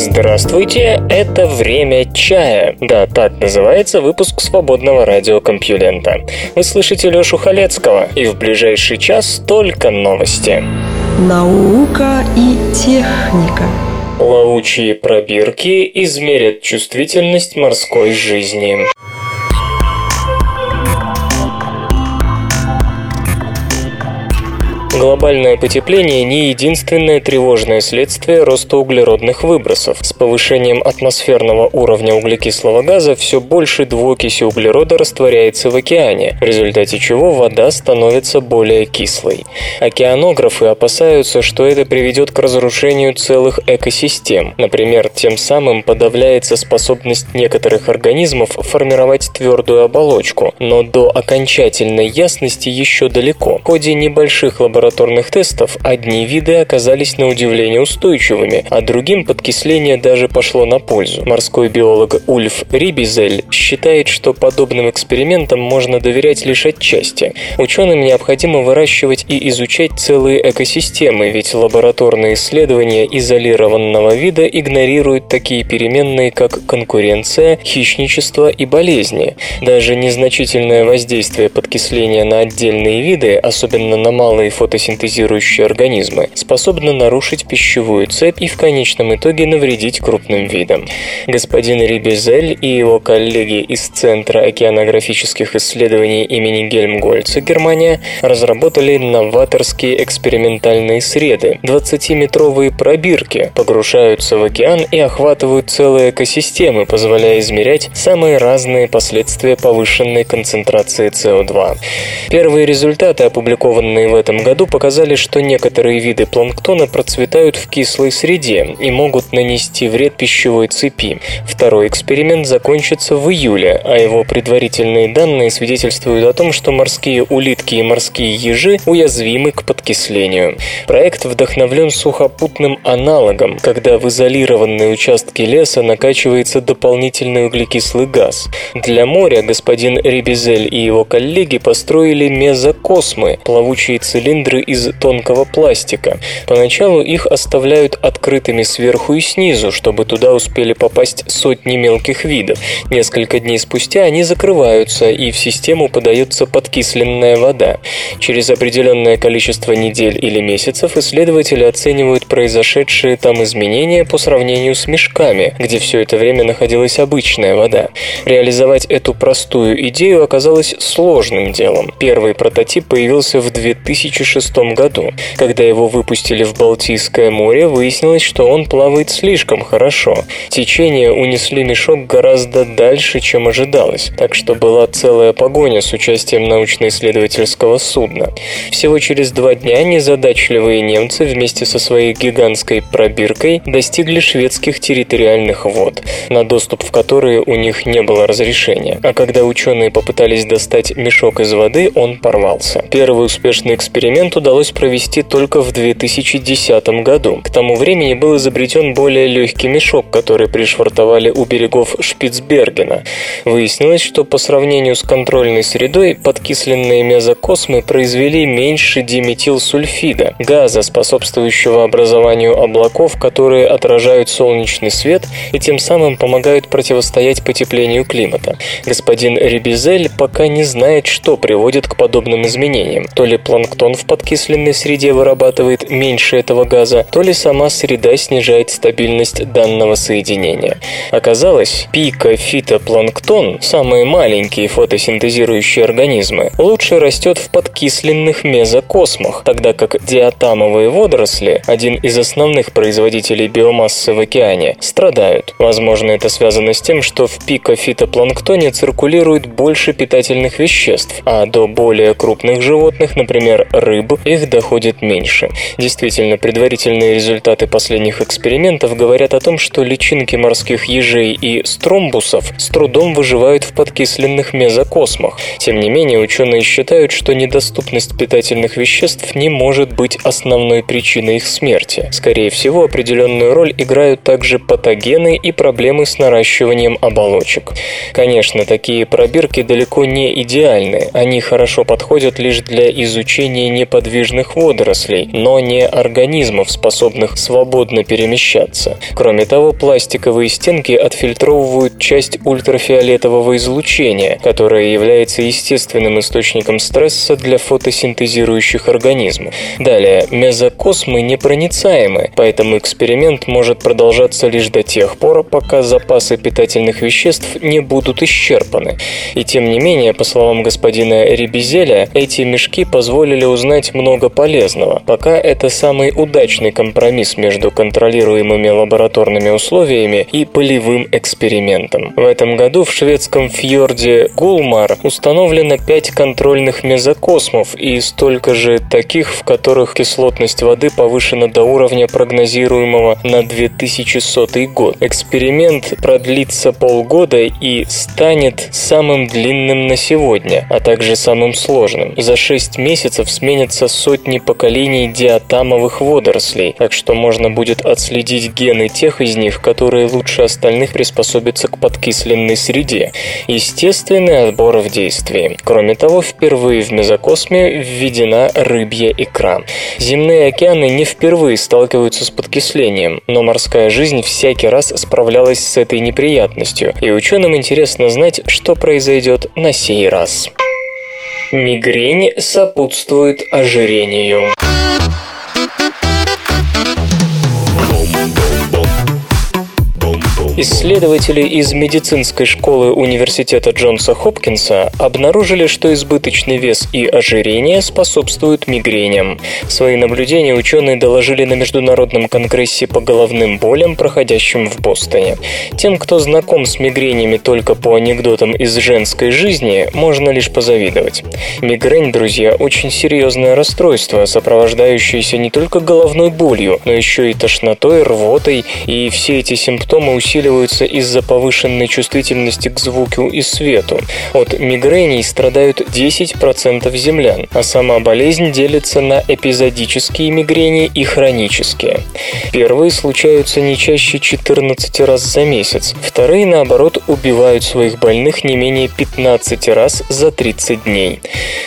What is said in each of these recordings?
Здравствуйте, это «Время чая». Да, так называется выпуск свободного радиокомпьюлента. Вы слышите Лёшу Халецкого, и в ближайший час только новости. Наука и техника Плавучие пробирки измерят чувствительность морской жизни. Глобальное потепление не единственное тревожное следствие роста углеродных выбросов. С повышением атмосферного уровня углекислого газа все больше двуокиси углерода растворяется в океане, в результате чего вода становится более кислой. Океанографы опасаются, что это приведет к разрушению целых экосистем. Например, тем самым подавляется способность некоторых организмов формировать твердую оболочку, но до окончательной ясности еще далеко. В ходе небольших лабораторных лабораторных тестов одни виды оказались на удивление устойчивыми, а другим подкисление даже пошло на пользу. Морской биолог Ульф Рибизель считает, что подобным экспериментам можно доверять лишь отчасти. Ученым необходимо выращивать и изучать целые экосистемы, ведь лабораторные исследования изолированного вида игнорируют такие переменные, как конкуренция, хищничество и болезни. Даже незначительное воздействие подкисления на отдельные виды, особенно на малые фотосинтетические фотосинтезирующие организмы, способны нарушить пищевую цепь и в конечном итоге навредить крупным видам. Господин Рибизель и его коллеги из Центра океанографических исследований имени Гельмгольца, Германия, разработали новаторские экспериментальные среды. 20-метровые пробирки погружаются в океан и охватывают целые экосистемы, позволяя измерять самые разные последствия повышенной концентрации СО2. Первые результаты, опубликованные в этом году, показали, что некоторые виды планктона процветают в кислой среде и могут нанести вред пищевой цепи. Второй эксперимент закончится в июле, а его предварительные данные свидетельствуют о том, что морские улитки и морские ежи уязвимы к подкислению. Проект вдохновлен сухопутным аналогом, когда в изолированные участки леса накачивается дополнительный углекислый газ. Для моря господин Рибизель и его коллеги построили мезокосмы, плавучие цилиндры цилиндры из тонкого пластика. Поначалу их оставляют открытыми сверху и снизу, чтобы туда успели попасть сотни мелких видов. Несколько дней спустя они закрываются, и в систему подается подкисленная вода. Через определенное количество недель или месяцев исследователи оценивают произошедшие там изменения по сравнению с мешками, где все это время находилась обычная вода. Реализовать эту простую идею оказалось сложным делом. Первый прототип появился в 2006 1996 году. Когда его выпустили в Балтийское море, выяснилось, что он плавает слишком хорошо. Течение унесли мешок гораздо дальше, чем ожидалось, так что была целая погоня с участием научно-исследовательского судна. Всего через два дня незадачливые немцы вместе со своей гигантской пробиркой достигли шведских территориальных вод, на доступ в которые у них не было разрешения. А когда ученые попытались достать мешок из воды, он порвался. Первый успешный эксперимент удалось провести только в 2010 году. К тому времени был изобретен более легкий мешок, который пришвартовали у берегов Шпицбергена. Выяснилось, что по сравнению с контрольной средой подкисленные мезокосмы произвели меньше диметилсульфида, газа, способствующего образованию облаков, которые отражают солнечный свет и тем самым помогают противостоять потеплению климата. Господин Рибизель пока не знает, что приводит к подобным изменениям. То ли планктон в подкисленном окисленной среде вырабатывает меньше этого газа, то ли сама среда снижает стабильность данного соединения. Оказалось, пика фитопланктон, самые маленькие фотосинтезирующие организмы, лучше растет в подкисленных мезокосмах, тогда как диатамовые водоросли, один из основных производителей биомассы в океане, страдают. Возможно, это связано с тем, что в пикофитопланктоне циркулирует больше питательных веществ, а до более крупных животных, например, рыб, рыб их доходит меньше. Действительно, предварительные результаты последних экспериментов говорят о том, что личинки морских ежей и стромбусов с трудом выживают в подкисленных мезокосмах. Тем не менее, ученые считают, что недоступность питательных веществ не может быть основной причиной их смерти. Скорее всего, определенную роль играют также патогены и проблемы с наращиванием оболочек. Конечно, такие пробирки далеко не идеальны. Они хорошо подходят лишь для изучения неподвижных водорослей, но не организмов, способных свободно перемещаться. Кроме того, пластиковые стенки отфильтровывают часть ультрафиолетового излучения, которое является естественным источником стресса для фотосинтезирующих организмов. Далее, мезокосмы непроницаемы, поэтому эксперимент может продолжаться лишь до тех пор, пока запасы питательных веществ не будут исчерпаны. И тем не менее, по словам господина Рибизеля, эти мешки позволили узнать много полезного. Пока это самый удачный компромисс между контролируемыми лабораторными условиями и полевым экспериментом. В этом году в шведском фьорде Гулмар установлено 5 контрольных мезокосмов и столько же таких, в которых кислотность воды повышена до уровня прогнозируемого на 2100 год. Эксперимент продлится полгода и станет самым длинным на сегодня, а также самым сложным. За 6 месяцев сменятся сотни поколений диатамовых водорослей, так что можно будет отследить гены тех из них, которые лучше остальных приспособятся к подкисленной среде. Естественный отбор в действии. Кроме того, впервые в мезокосме введена рыбья икра. Земные океаны не впервые сталкиваются с подкислением, но морская жизнь всякий раз справлялась с этой неприятностью, и ученым интересно знать, что произойдет на сей раз. Мигрень сопутствует ожирению. Исследователи из медицинской школы университета Джонса Хопкинса обнаружили, что избыточный вес и ожирение способствуют мигреням. Свои наблюдения ученые доложили на Международном конгрессе по головным болям, проходящем в Бостоне. Тем, кто знаком с мигренями только по анекдотам из женской жизни, можно лишь позавидовать. Мигрень, друзья, очень серьезное расстройство, сопровождающееся не только головной болью, но еще и тошнотой, рвотой, и все эти симптомы усиливаются усиливаются из-за повышенной чувствительности к звуку и свету. От мигрений страдают 10% землян, а сама болезнь делится на эпизодические мигрени и хронические. Первые случаются не чаще 14 раз за месяц, вторые, наоборот, убивают своих больных не менее 15 раз за 30 дней.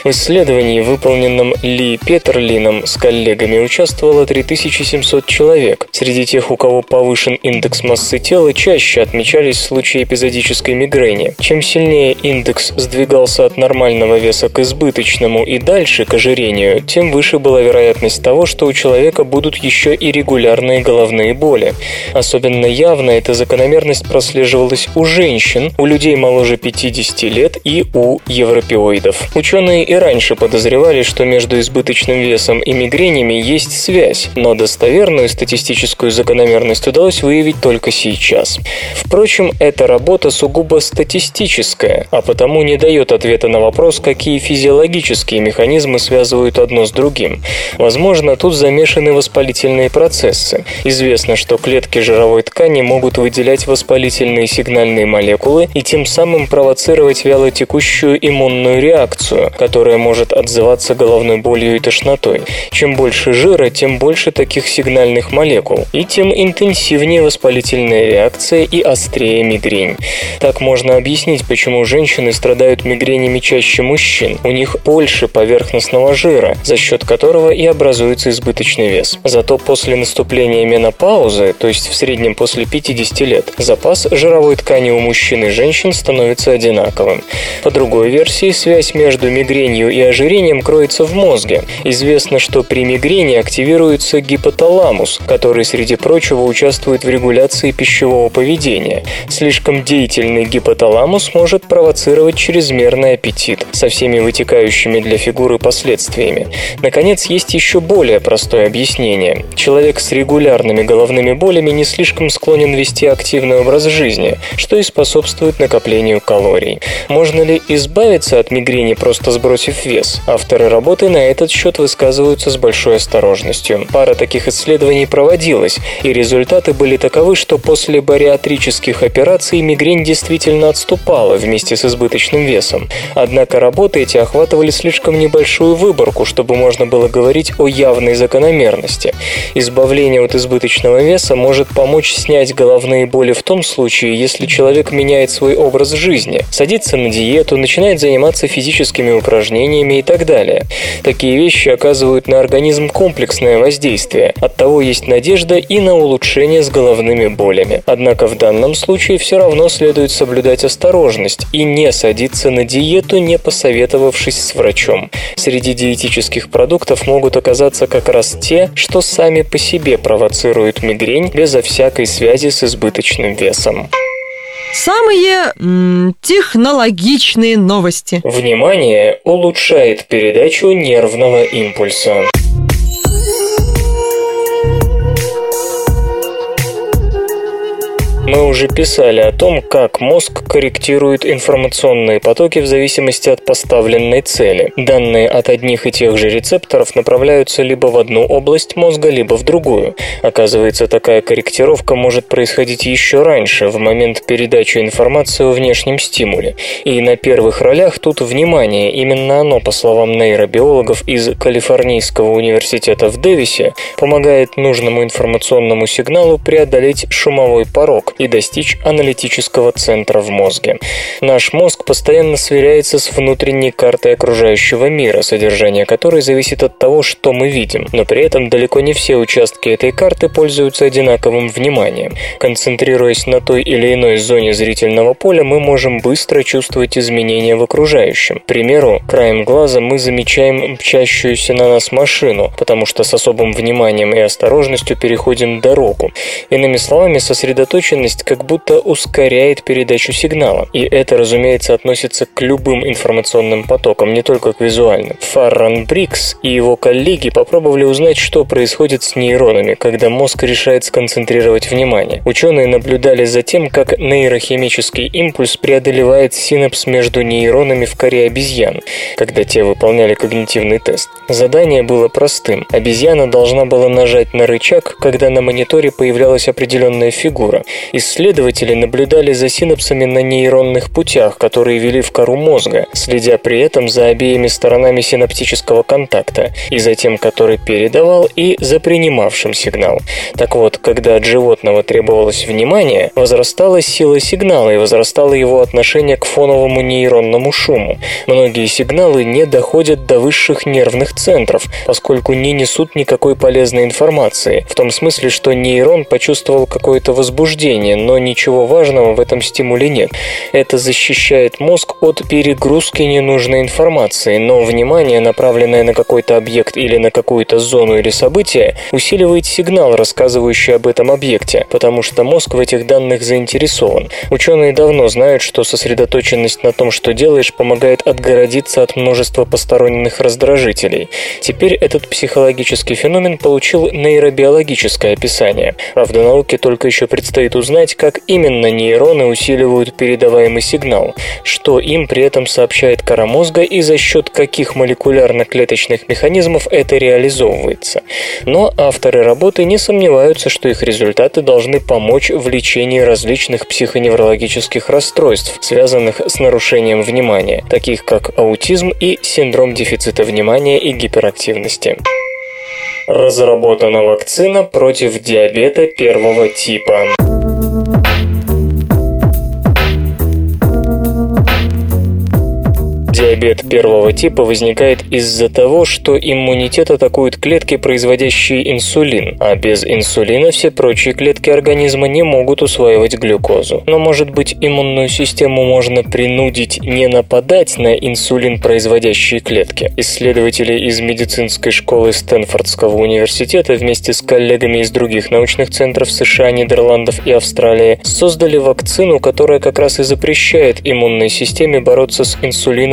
В исследовании, выполненном Ли Петерлином с коллегами, участвовало 3700 человек. Среди тех, у кого повышен индекс массы тела, чаще отмечались случаи эпизодической мигрени. Чем сильнее индекс сдвигался от нормального веса к избыточному и дальше к ожирению, тем выше была вероятность того, что у человека будут еще и регулярные головные боли. Особенно явно эта закономерность прослеживалась у женщин, у людей моложе 50 лет и у европеоидов. Ученые и раньше подозревали, что между избыточным весом и мигренями есть связь, но достоверную статистическую закономерность удалось выявить только сейчас раз. Впрочем, эта работа сугубо статистическая, а потому не дает ответа на вопрос, какие физиологические механизмы связывают одно с другим. Возможно, тут замешаны воспалительные процессы. Известно, что клетки жировой ткани могут выделять воспалительные сигнальные молекулы и тем самым провоцировать вялотекущую иммунную реакцию, которая может отзываться головной болью и тошнотой. Чем больше жира, тем больше таких сигнальных молекул, и тем интенсивнее воспалительная реакция реакция и острее мигрень. Так можно объяснить, почему женщины страдают мигренями чаще мужчин. У них больше поверхностного жира, за счет которого и образуется избыточный вес. Зато после наступления менопаузы, то есть в среднем после 50 лет, запас жировой ткани у мужчин и женщин становится одинаковым. По другой версии, связь между мигренью и ожирением кроется в мозге. Известно, что при мигрени активируется гипоталамус, который, среди прочего, участвует в регуляции пищевого поведения. Слишком деятельный гипоталамус может провоцировать чрезмерный аппетит со всеми вытекающими для фигуры последствиями. Наконец, есть еще более простое объяснение. Человек с регулярными головными болями не слишком склонен вести активный образ жизни, что и способствует накоплению калорий. Можно ли избавиться от мигрени, просто сбросив вес? Авторы работы на этот счет высказываются с большой осторожностью. Пара таких исследований проводилась, и результаты были таковы, что после бариатрических операций мигрень действительно отступала вместе с избыточным весом. Однако работы эти охватывали слишком небольшую выборку, чтобы можно было говорить о явной закономерности. Избавление от избыточного веса может помочь снять головные боли в том случае, если человек меняет свой образ жизни, садится на диету, начинает заниматься физическими упражнениями и так далее. Такие вещи оказывают на организм комплексное воздействие. От того есть надежда и на улучшение с головными болями. Однако в данном случае все равно следует соблюдать осторожность и не садиться на диету, не посоветовавшись с врачом. Среди диетических продуктов могут оказаться как раз те, что сами по себе провоцируют мигрень безо всякой связи с избыточным весом. Самые м, технологичные новости. Внимание улучшает передачу нервного импульса. Мы уже писали о том, как мозг корректирует информационные потоки в зависимости от поставленной цели. Данные от одних и тех же рецепторов направляются либо в одну область мозга, либо в другую. Оказывается, такая корректировка может происходить еще раньше, в момент передачи информации о внешнем стимуле. И на первых ролях тут внимание. Именно оно, по словам нейробиологов из Калифорнийского университета в Дэвисе, помогает нужному информационному сигналу преодолеть шумовой порог и достичь аналитического центра в мозге. Наш мозг постоянно сверяется с внутренней картой окружающего мира, содержание которой зависит от того, что мы видим, но при этом далеко не все участки этой карты пользуются одинаковым вниманием. Концентрируясь на той или иной зоне зрительного поля, мы можем быстро чувствовать изменения в окружающем. К примеру, краем глаза мы замечаем мчащуюся на нас машину, потому что с особым вниманием и осторожностью переходим дорогу. Иными словами, сосредоточенность медленность как будто ускоряет передачу сигнала. И это, разумеется, относится к любым информационным потокам, не только к визуальным. Фарран Брикс и его коллеги попробовали узнать, что происходит с нейронами, когда мозг решает сконцентрировать внимание. Ученые наблюдали за тем, как нейрохимический импульс преодолевает синапс между нейронами в коре обезьян, когда те выполняли когнитивный тест. Задание было простым. Обезьяна должна была нажать на рычаг, когда на мониторе появлялась определенная фигура. Исследователи наблюдали за синапсами на нейронных путях, которые вели в кору мозга, следя при этом за обеими сторонами синаптического контакта, и за тем, который передавал, и за принимавшим сигнал. Так вот, когда от животного требовалось внимание, возрастала сила сигнала и возрастало его отношение к фоновому нейронному шуму. Многие сигналы не доходят до высших нервных центров, поскольку не несут никакой полезной информации, в том смысле, что нейрон почувствовал какое-то возбуждение, движения, но ничего важного в этом стимуле нет. Это защищает мозг от перегрузки ненужной информации, но внимание, направленное на какой-то объект или на какую-то зону или событие, усиливает сигнал, рассказывающий об этом объекте, потому что мозг в этих данных заинтересован. Ученые давно знают, что сосредоточенность на том, что делаешь, помогает отгородиться от множества посторонних раздражителей. Теперь этот психологический феномен получил нейробиологическое описание. Правда, науке только еще предстоит узнать, узнать, как именно нейроны усиливают передаваемый сигнал, что им при этом сообщает кора мозга и за счет каких молекулярно-клеточных механизмов это реализовывается. Но авторы работы не сомневаются, что их результаты должны помочь в лечении различных психоневрологических расстройств, связанных с нарушением внимания, таких как аутизм и синдром дефицита внимания и гиперактивности. Разработана вакцина против диабета первого типа. Диабет первого типа возникает из-за того, что иммунитет атакует клетки, производящие инсулин, а без инсулина все прочие клетки организма не могут усваивать глюкозу. Но, может быть, иммунную систему можно принудить не нападать на инсулин, производящие клетки? Исследователи из медицинской школы Стэнфордского университета вместе с коллегами из других научных центров США, Нидерландов и Австралии создали вакцину, которая как раз и запрещает иммунной системе бороться с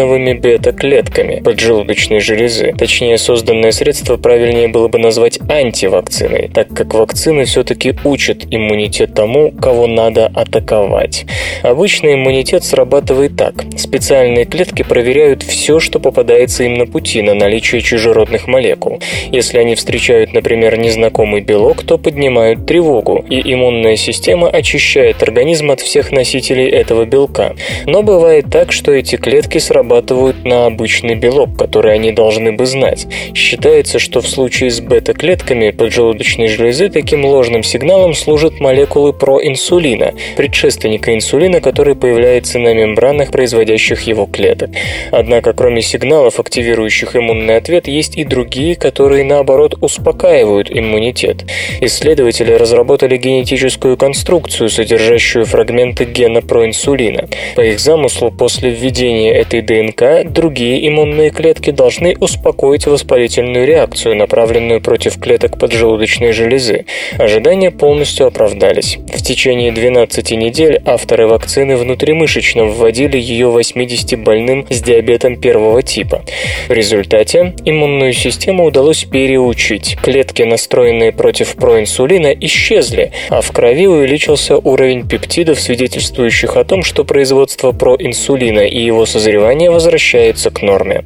инсулиновыми бета-клетками поджелудочной железы. Точнее, созданное средство правильнее было бы назвать антивакциной, так как вакцины все-таки учат иммунитет тому, кого надо атаковать. Обычно иммунитет срабатывает так. Специальные клетки проверяют все, что попадается им на пути на наличие чужеродных молекул. Если они встречают, например, незнакомый белок, то поднимают тревогу, и иммунная система очищает организм от всех носителей этого белка. Но бывает так, что эти клетки срабатывают на обычный белок, который они должны бы знать. Считается, что в случае с бета-клетками поджелудочной железы таким ложным сигналом служат молекулы проинсулина, предшественника инсулина, который появляется на мембранах производящих его клеток. Однако, кроме сигналов, активирующих иммунный ответ, есть и другие, которые, наоборот, успокаивают иммунитет. Исследователи разработали генетическую конструкцию, содержащую фрагменты гена проинсулина. По их замыслу, после введения этой ДНК, другие иммунные клетки должны успокоить воспалительную реакцию, направленную против клеток поджелудочной железы. Ожидания полностью оправдались. В течение 12 недель авторы вакцины внутримышечно вводили ее 80 больным с диабетом первого типа. В результате иммунную систему удалось переучить. Клетки, настроенные против проинсулина, исчезли, а в крови увеличился уровень пептидов, свидетельствующих о том, что производство проинсулина и его созревание возвращается к норме.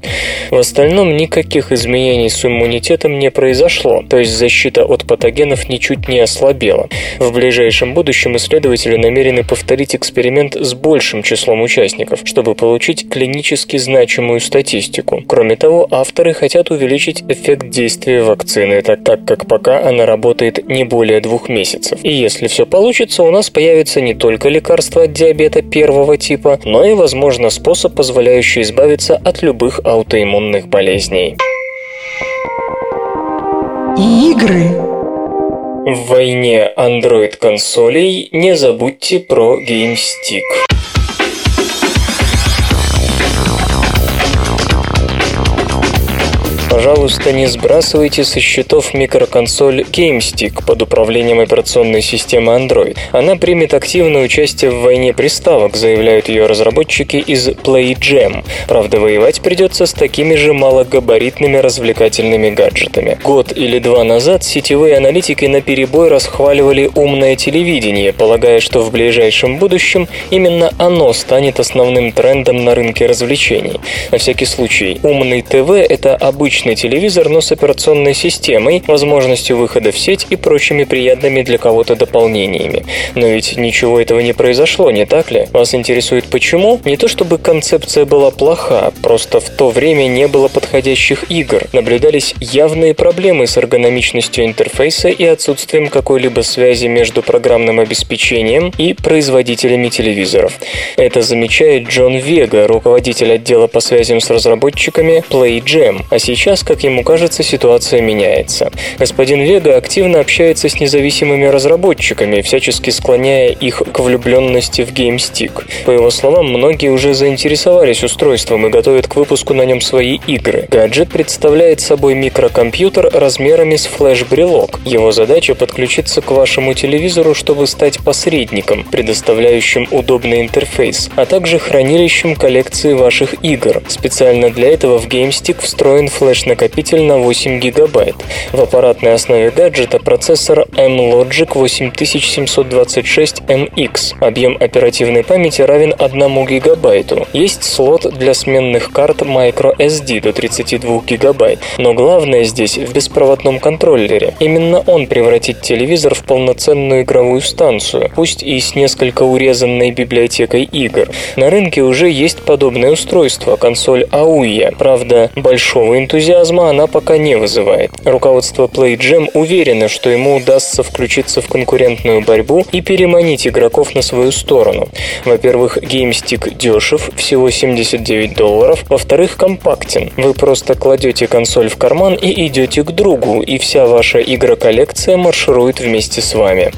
В остальном никаких изменений с иммунитетом не произошло, то есть защита от патогенов ничуть не ослабела. В ближайшем будущем исследователи намерены повторить эксперимент с большим числом участников, чтобы получить клинически значимую статистику. Кроме того, авторы хотят увеличить эффект действия вакцины, так, как пока она работает не более двух месяцев. И если все получится, у нас появится не только лекарство от диабета первого типа, но и, возможно, способ, позволяющий избавиться от любых аутоиммунных болезней. Игры. В войне Android-консолей не забудьте про GameStick. Пожалуйста, не сбрасывайте со счетов микроконсоль GameStick под управлением операционной системы Android. Она примет активное участие в войне приставок, заявляют ее разработчики из PlayJam. Правда, воевать придется с такими же малогабаритными развлекательными гаджетами. Год или два назад сетевые аналитики на перебой расхваливали умное телевидение, полагая, что в ближайшем будущем именно оно станет основным трендом на рынке развлечений. На всякий случай, умный ТВ – это обычный обычный телевизор, но с операционной системой, возможностью выхода в сеть и прочими приятными для кого-то дополнениями. Но ведь ничего этого не произошло, не так ли? Вас интересует почему? Не то чтобы концепция была плоха, просто в то время не было подходящих игр. Наблюдались явные проблемы с эргономичностью интерфейса и отсутствием какой-либо связи между программным обеспечением и производителями телевизоров. Это замечает Джон Вега, руководитель отдела по связям с разработчиками PlayJam, а сейчас Сейчас, как ему кажется, ситуация меняется. Господин Вега активно общается с независимыми разработчиками, всячески склоняя их к влюбленности в GameStick. По его словам, многие уже заинтересовались устройством и готовят к выпуску на нем свои игры. Гаджет представляет собой микрокомпьютер размерами с флеш-брелок. Его задача подключиться к вашему телевизору, чтобы стать посредником, предоставляющим удобный интерфейс, а также хранилищем коллекции ваших игр. Специально для этого в GameStick встроен флеш флеш-накопитель на 8 гигабайт. В аппаратной основе гаджета процессор M-Logic 8726MX. Объем оперативной памяти равен 1 гигабайту. Есть слот для сменных карт microSD до 32 гигабайт. Но главное здесь в беспроводном контроллере. Именно он превратит телевизор в полноценную игровую станцию, пусть и с несколько урезанной библиотекой игр. На рынке уже есть подобное устройство, консоль AUIA. Правда, большого энтузиазма энтузиазма она пока не вызывает. Руководство PlayJam уверено, что ему удастся включиться в конкурентную борьбу и переманить игроков на свою сторону. Во-первых, GameStick дешев, всего 79 долларов. Во-вторых, компактен. Вы просто кладете консоль в карман и идете к другу, и вся ваша игроколлекция марширует вместе с вами.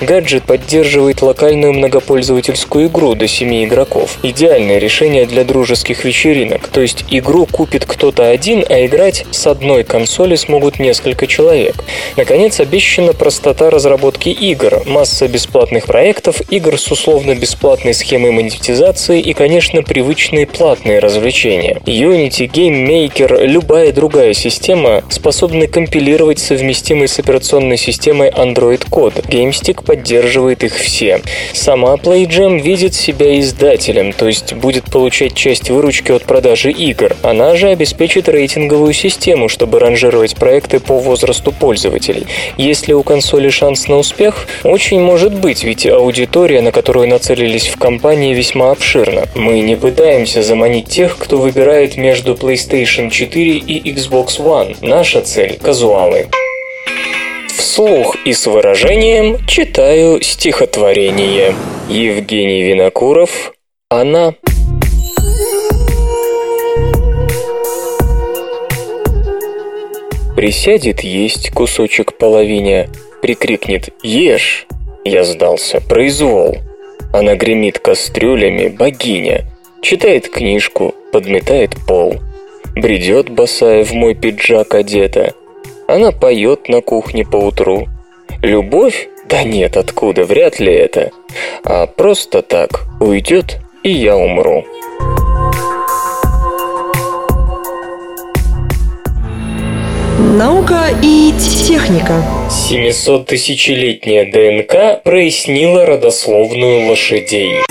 Гаджет поддерживает локальную многопользовательскую игру до 7 игроков. Идеальное решение для дружеских вечеринок, то есть игру купит кто-то один, а играть с одной консоли смогут несколько человек. Наконец, обещана простота разработки игр, масса бесплатных проектов, игр с условно-бесплатной схемой монетизации и, конечно, привычные платные развлечения. Unity, Game Maker, любая другая система способны компилировать совместимый с операционной системой Android код. GameStick поддерживает их все. Сама PlayJam видит себя издателем, то есть будет получать часть выручки от продажи игр. Она же обеспечит рейтинговую систему, чтобы ранжировать проекты по возрасту пользователей. Если у консоли шанс на успех, очень может быть, ведь аудитория, на которую нацелились в компании, весьма обширна. Мы не пытаемся заманить тех, кто выбирает между PlayStation 4 и Xbox One. Наша цель – казуалы. Вслух и с выражением читаю стихотворение. Евгений Винокуров «Она». Присядет есть кусочек половине, прикрикнет «Ешь!» Я сдался, произвол. Она гремит кастрюлями, богиня. Читает книжку, подметает пол. Бредет босая в мой пиджак одета. Она поет на кухне поутру. Любовь? Да нет, откуда, вряд ли это. А просто так уйдет, и я умру. Наука и техника. 700-тысячелетняя ДНК прояснила родословную лошадей.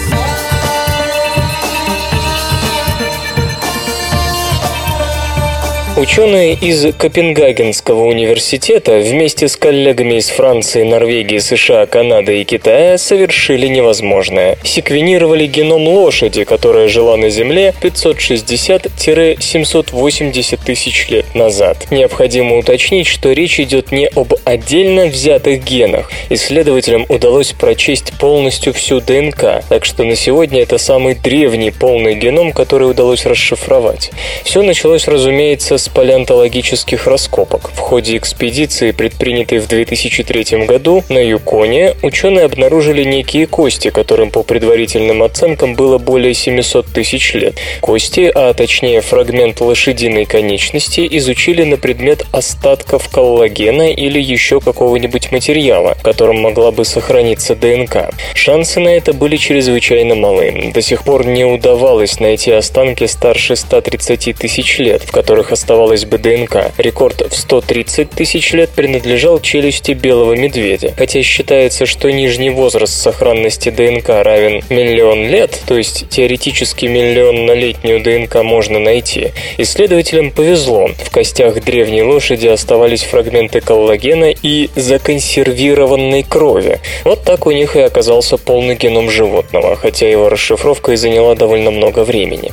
Ученые из Копенгагенского университета вместе с коллегами из Франции, Норвегии, США, Канады и Китая совершили невозможное. Секвенировали геном лошади, которая жила на Земле 560-780 тысяч лет назад. Необходимо уточнить, что речь идет не об отдельно взятых генах. Исследователям удалось прочесть полностью всю ДНК, так что на сегодня это самый древний полный геном, который удалось расшифровать. Все началось, разумеется, с палеонтологических раскопок. В ходе экспедиции, предпринятой в 2003 году на Юконе, ученые обнаружили некие кости, которым по предварительным оценкам было более 700 тысяч лет. Кости, а точнее фрагмент лошадиной конечности, изучили на предмет остатков коллагена или еще какого-нибудь материала, в котором могла бы сохраниться ДНК. Шансы на это были чрезвычайно малы. До сих пор не удавалось найти останки старше 130 тысяч лет, в которых оставалось оставалась бы ДНК. Рекорд в 130 тысяч лет принадлежал челюсти белого медведя. Хотя считается, что нижний возраст сохранности ДНК равен миллион лет, то есть теоретически миллионнолетнюю ДНК можно найти, исследователям повезло. В костях древней лошади оставались фрагменты коллагена и законсервированной крови. Вот так у них и оказался полный геном животного, хотя его расшифровка и заняла довольно много времени.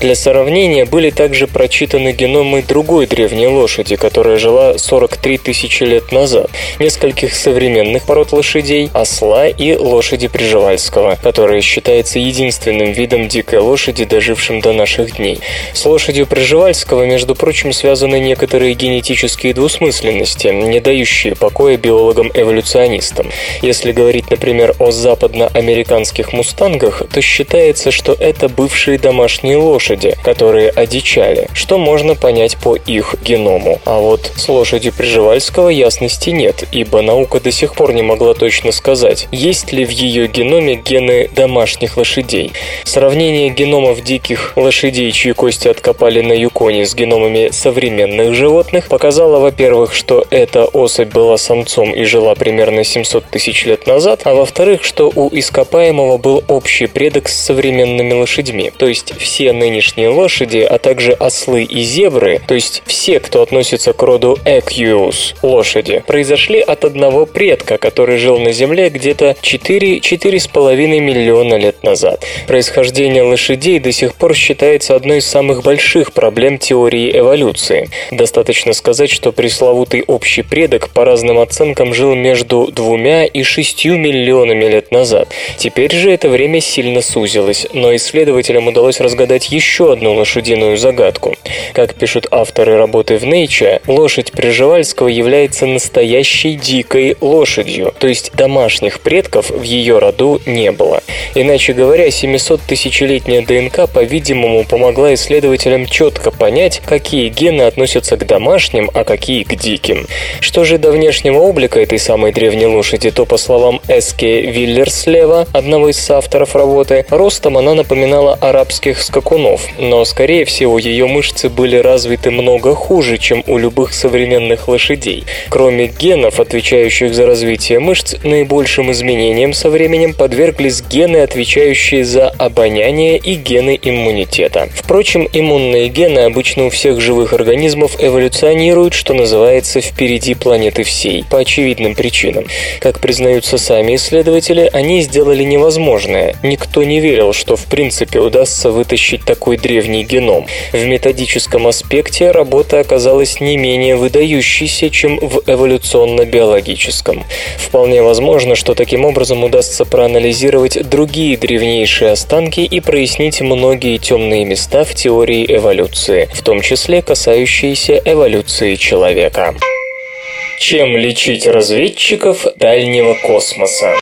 Для сравнения были также прочитаны геномы другой древней лошади, которая жила 43 тысячи лет назад, нескольких современных пород лошадей, осла и лошади Приживальского, которая считается единственным видом дикой лошади, дожившим до наших дней. С лошадью Приживальского, между прочим, связаны некоторые генетические двусмысленности, не дающие покоя биологам-эволюционистам. Если говорить, например, о западноамериканских мустангах, то считается, что это бывшие домашние лошади, которые одичали, что можно понять по их геному. А вот с лошадью Приживальского ясности нет, ибо наука до сих пор не могла точно сказать, есть ли в ее геноме гены домашних лошадей. Сравнение геномов диких лошадей, чьи кости откопали на Юконе с геномами современных животных, показало, во-первых, что эта особь была самцом и жила примерно 700 тысяч лет назад, а во-вторых, что у ископаемого был общий предок с современными лошадьми. То есть все нынешние лошади, а также ослы и зебры то есть все, кто относится к роду Equius, лошади, произошли от одного предка, который жил на Земле где-то 4-4,5 миллиона лет назад. Происхождение лошадей до сих пор считается одной из самых больших проблем теории эволюции. Достаточно сказать, что пресловутый общий предок по разным оценкам жил между двумя и шестью миллионами лет назад. Теперь же это время сильно сузилось, но исследователям удалось разгадать еще одну лошадиную загадку. Как пишут авторы работы в Nature, лошадь Приживальского является настоящей дикой лошадью, то есть домашних предков в ее роду не было. Иначе говоря, 700-тысячелетняя ДНК, по-видимому, помогла исследователям четко понять, какие гены относятся к домашним, а какие к диким. Что же до внешнего облика этой самой древней лошади, то, по словам Эске Виллерслева, одного из авторов работы, ростом она напоминала арабских скакунов, но, скорее всего, ее мышцы были развиты много хуже, чем у любых современных лошадей. Кроме генов, отвечающих за развитие мышц, наибольшим изменениям со временем подверглись гены, отвечающие за обоняние и гены иммунитета. Впрочем, иммунные гены обычно у всех живых организмов эволюционируют, что называется, впереди планеты всей, по очевидным причинам. Как признаются сами исследователи, они сделали невозможное. Никто не верил, что в принципе удастся вытащить такой древний геном. В методическом аспекте работа оказалась не менее выдающейся, чем в эволюционно-биологическом. Вполне возможно, что таким образом удастся проанализировать другие древнейшие останки и прояснить многие темные места в теории эволюции, в том числе касающиеся эволюции человека. Чем лечить разведчиков дальнего космоса?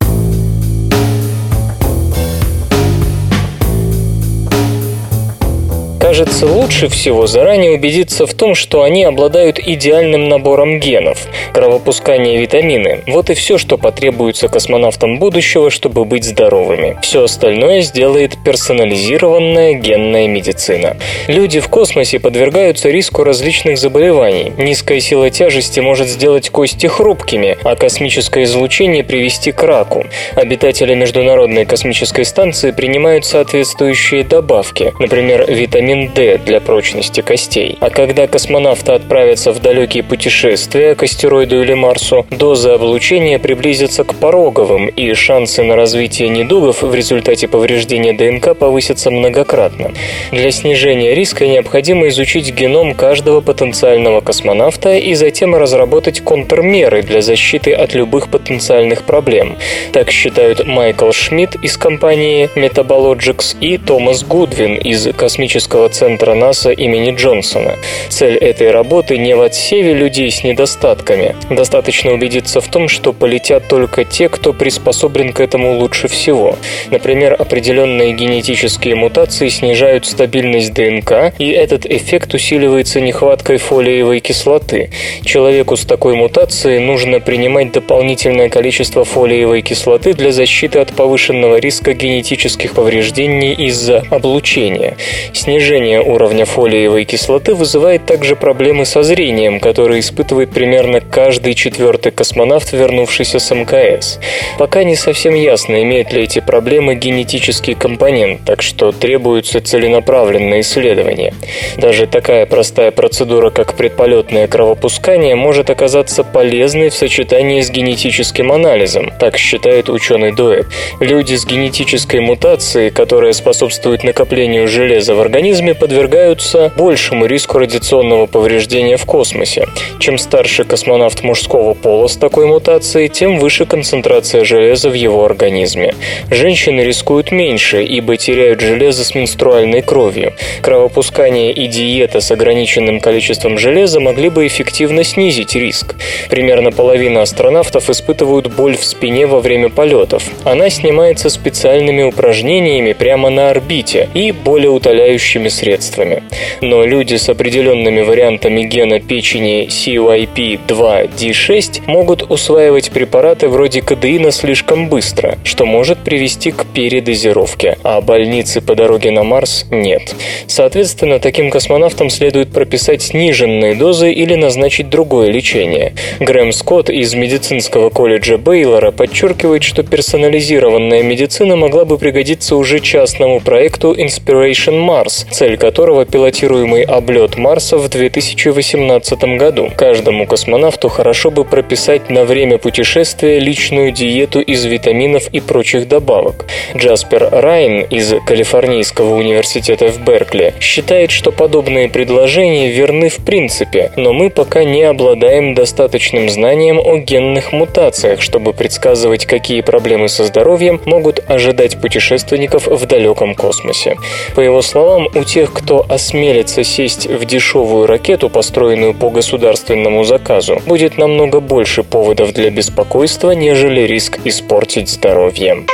Кажется, лучше всего заранее убедиться в том, что они обладают идеальным набором генов, кровопускание витамины. Вот и все, что потребуется космонавтам будущего, чтобы быть здоровыми. Все остальное сделает персонализированная генная медицина. Люди в космосе подвергаются риску различных заболеваний. Низкая сила тяжести может сделать кости хрупкими, а космическое излучение привести к раку. Обитатели Международной космической станции принимают соответствующие добавки, например, витамин D для прочности костей. А когда космонавты отправятся в далекие путешествия к астероиду или Марсу, доза облучения приблизится к пороговым, и шансы на развитие недугов в результате повреждения ДНК повысятся многократно. Для снижения риска необходимо изучить геном каждого потенциального космонавта и затем разработать контрмеры для защиты от любых потенциальных проблем. Так считают Майкл Шмидт из компании Metabologics и Томас Гудвин из космического центра НАСА имени Джонсона. Цель этой работы не в отсеве людей с недостатками. Достаточно убедиться в том, что полетят только те, кто приспособлен к этому лучше всего. Например, определенные генетические мутации снижают стабильность ДНК, и этот эффект усиливается нехваткой фолиевой кислоты. Человеку с такой мутацией нужно принимать дополнительное количество фолиевой кислоты для защиты от повышенного риска генетических повреждений из-за облучения. Снижение Снижение уровня фолиевой кислоты вызывает также проблемы со зрением, которые испытывает примерно каждый четвертый космонавт, вернувшийся с МКС. Пока не совсем ясно, имеют ли эти проблемы генетический компонент, так что требуется целенаправленное исследование. Даже такая простая процедура, как предполетное кровопускание, может оказаться полезной в сочетании с генетическим анализом, так считает ученый Дуэб. Люди с генетической мутацией, которая способствует накоплению железа в организме, подвергаются большему риску радиационного повреждения в космосе. Чем старше космонавт мужского пола с такой мутацией, тем выше концентрация железа в его организме. Женщины рискуют меньше, ибо теряют железо с менструальной кровью. Кровопускание и диета с ограниченным количеством железа могли бы эффективно снизить риск. Примерно половина астронавтов испытывают боль в спине во время полетов. Она снимается специальными упражнениями прямо на орбите и более утоляющими средствами средствами. Но люди с определенными вариантами гена печени CYP2D6 могут усваивать препараты вроде кадеина слишком быстро, что может привести к передозировке, а больницы по дороге на Марс нет. Соответственно, таким космонавтам следует прописать сниженные дозы или назначить другое лечение. Грэм Скотт из медицинского колледжа Бейлора подчеркивает, что персонализированная медицина могла бы пригодиться уже частному проекту Inspiration Mars, цель цель которого пилотируемый облет Марса в 2018 году. Каждому космонавту хорошо бы прописать на время путешествия личную диету из витаминов и прочих добавок. Джаспер Райн из Калифорнийского университета в Беркли считает, что подобные предложения верны в принципе, но мы пока не обладаем достаточным знанием о генных мутациях, чтобы предсказывать, какие проблемы со здоровьем могут ожидать путешественников в далеком космосе. По его словам, у тех, кто осмелится сесть в дешевую ракету, построенную по государственному заказу, будет намного больше поводов для беспокойства, нежели риск испортить здоровье.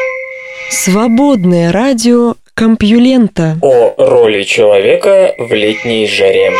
Свободное радио Компьюлента. О роли человека в летней жаре.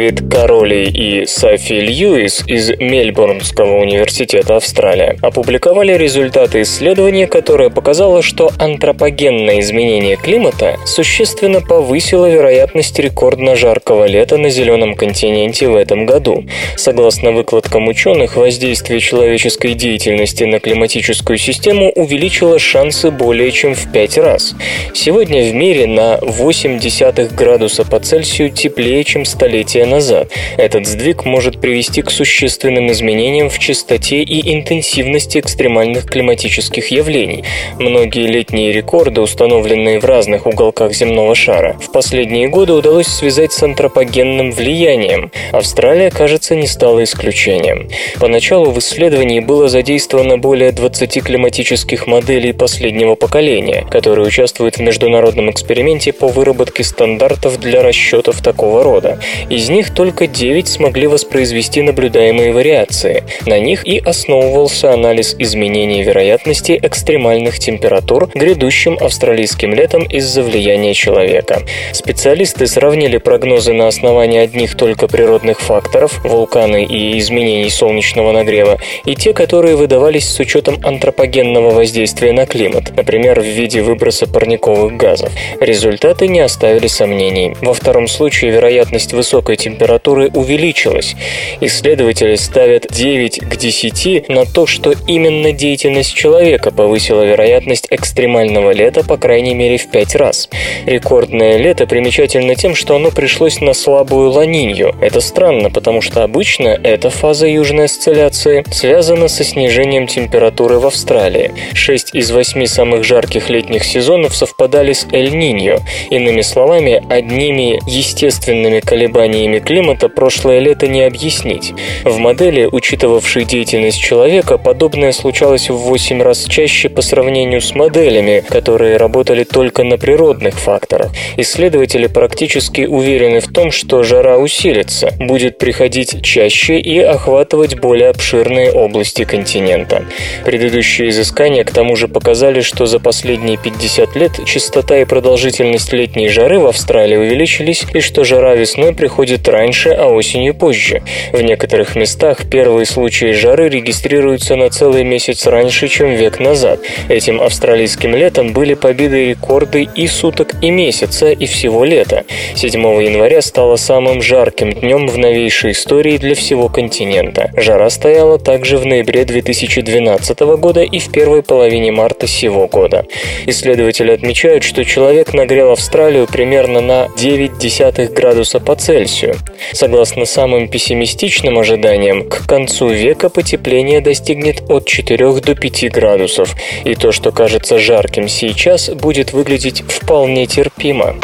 Дэвид Короли и Софи Льюис из Мельбурнского университета Австралия опубликовали результаты исследования, которое показало, что антропогенное изменение климата существенно повысило вероятность рекордно жаркого лета на зеленом континенте в этом году. Согласно выкладкам ученых, воздействие человеческой деятельности на климатическую систему увеличило шансы более чем в пять раз. Сегодня в мире на 0,8 градуса по Цельсию теплее, чем десятилетия назад. Этот сдвиг может привести к существенным изменениям в частоте и интенсивности экстремальных климатических явлений. Многие летние рекорды, установленные в разных уголках земного шара, в последние годы удалось связать с антропогенным влиянием. Австралия, кажется, не стала исключением. Поначалу в исследовании было задействовано более 20 климатических моделей последнего поколения, которые участвуют в международном эксперименте по выработке стандартов для расчетов такого рода. Из них только 9 смогли воспроизвести наблюдаемые вариации. На них и основывался анализ изменений вероятности экстремальных температур грядущим австралийским летом из-за влияния человека. Специалисты сравнили прогнозы на основании одних только природных факторов, вулканы и изменений солнечного нагрева, и те, которые выдавались с учетом антропогенного воздействия на климат, например, в виде выброса парниковых газов. Результаты не оставили сомнений. Во втором случае вероятность высокой высокой температуры увеличилась. Исследователи ставят 9 к 10 на то, что именно деятельность человека повысила вероятность экстремального лета по крайней мере в 5 раз. Рекордное лето примечательно тем, что оно пришлось на слабую ланинью. Это странно, потому что обычно эта фаза южной осцилляции связана со снижением температуры в Австралии. 6 из 8 самых жарких летних сезонов совпадали с Эль-Ниньо. Иными словами, одними естественными колебаниями изменениями климата прошлое лето не объяснить. В модели, учитывавшей деятельность человека, подобное случалось в 8 раз чаще по сравнению с моделями, которые работали только на природных факторах. Исследователи практически уверены в том, что жара усилится, будет приходить чаще и охватывать более обширные области континента. Предыдущие изыскания к тому же показали, что за последние 50 лет частота и продолжительность летней жары в Австралии увеличились, и что жара весной приходит приходит раньше, а осенью позже. В некоторых местах первые случаи жары регистрируются на целый месяц раньше, чем век назад. Этим австралийским летом были побиты рекорды и суток, и месяца, и всего лета. 7 января стало самым жарким днем в новейшей истории для всего континента. Жара стояла также в ноябре 2012 года и в первой половине марта сего года. Исследователи отмечают, что человек нагрел Австралию примерно на 0,9 градуса по Цельсию, Цельсию. Согласно самым пессимистичным ожиданиям, к концу века потепление достигнет от 4 до 5 градусов, и то, что кажется жарким сейчас, будет выглядеть вполне терпимо.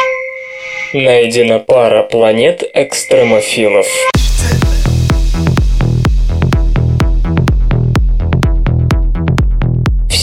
Найдена пара планет экстремофилов.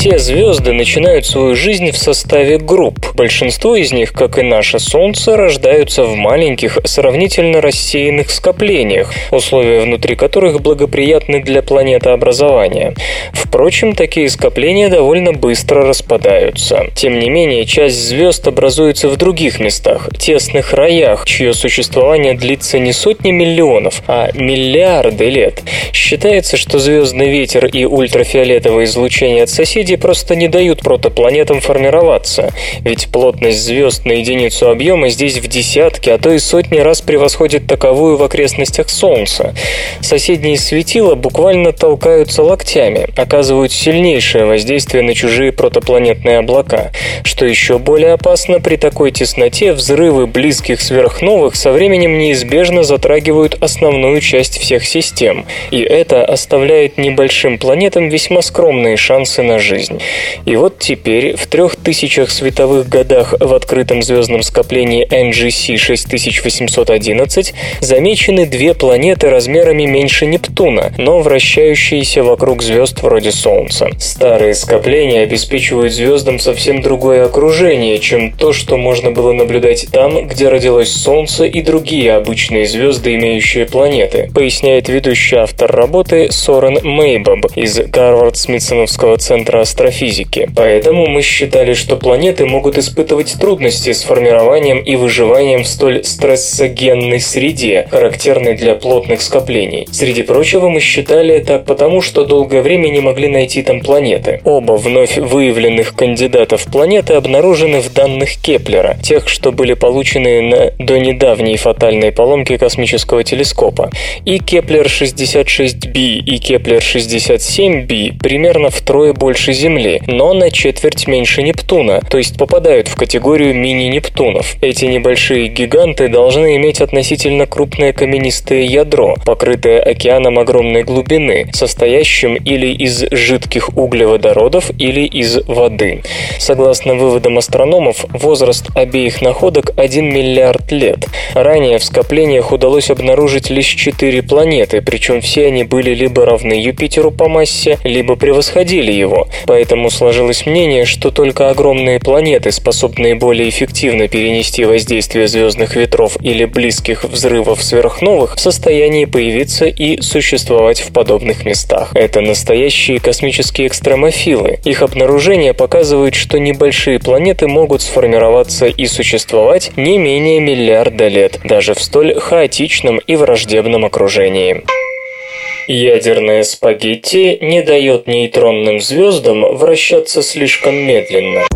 Все звезды начинают свою жизнь в составе групп. Большинство из них, как и наше Солнце, рождаются в маленьких, сравнительно рассеянных скоплениях, условия внутри которых благоприятны для планетообразования. Впрочем, такие скопления довольно быстро распадаются. Тем не менее, часть звезд образуется в других местах, тесных роях, чье существование длится не сотни миллионов, а миллиарды лет. Считается, что звездный ветер и ультрафиолетовое излучение от соседей соседи просто не дают протопланетам формироваться, ведь плотность звезд на единицу объема здесь в десятки, а то и сотни раз превосходит таковую в окрестностях Солнца. Соседние светила буквально толкаются локтями, оказывают сильнейшее воздействие на чужие протопланетные облака. Что еще более опасно, при такой тесноте взрывы близких сверхновых со временем неизбежно затрагивают основную часть всех систем, и это оставляет небольшим планетам весьма скромные шансы на жизнь. И вот теперь, в трех тысячах световых годах в открытом звездном скоплении NGC 6811 замечены две планеты размерами меньше Нептуна, но вращающиеся вокруг звезд вроде Солнца. Старые скопления обеспечивают звездам совсем другое окружение, чем то, что можно было наблюдать там, где родилось Солнце и другие обычные звезды, имеющие планеты, поясняет ведущий автор работы Сорен Мейбоб из Гарвард-Смитсоновского центра астрофизики. Поэтому мы считали, что планеты могут испытывать трудности с формированием и выживанием в столь стрессогенной среде, характерной для плотных скоплений. Среди прочего, мы считали так потому, что долгое время не могли найти там планеты. Оба вновь выявленных кандидатов планеты обнаружены в данных Кеплера, тех, что были получены на до недавней фатальной поломки космического телескопа. И Кеплер-66b и Кеплер-67b примерно втрое больше Земли, но на четверть меньше Нептуна, то есть попадают в категорию мини-Нептунов. Эти небольшие гиганты должны иметь относительно крупное каменистое ядро, покрытое океаном огромной глубины, состоящим или из жидких углеводородов, или из воды. Согласно выводам астрономов, возраст обеих находок 1 миллиард лет. Ранее в скоплениях удалось обнаружить лишь четыре планеты, причем все они были либо равны Юпитеру по массе, либо превосходили его. Поэтому сложилось мнение, что только огромные планеты, способные более эффективно перенести воздействие звездных ветров или близких взрывов сверхновых, в состоянии появиться и существовать в подобных местах. Это настоящие космические экстремофилы. Их обнаружение показывает, что небольшие планеты могут сформироваться и существовать не менее миллиарда лет, даже в столь хаотичном и враждебном окружении. Ядерное спагетти не дает нейтронным звездам вращаться слишком медленно.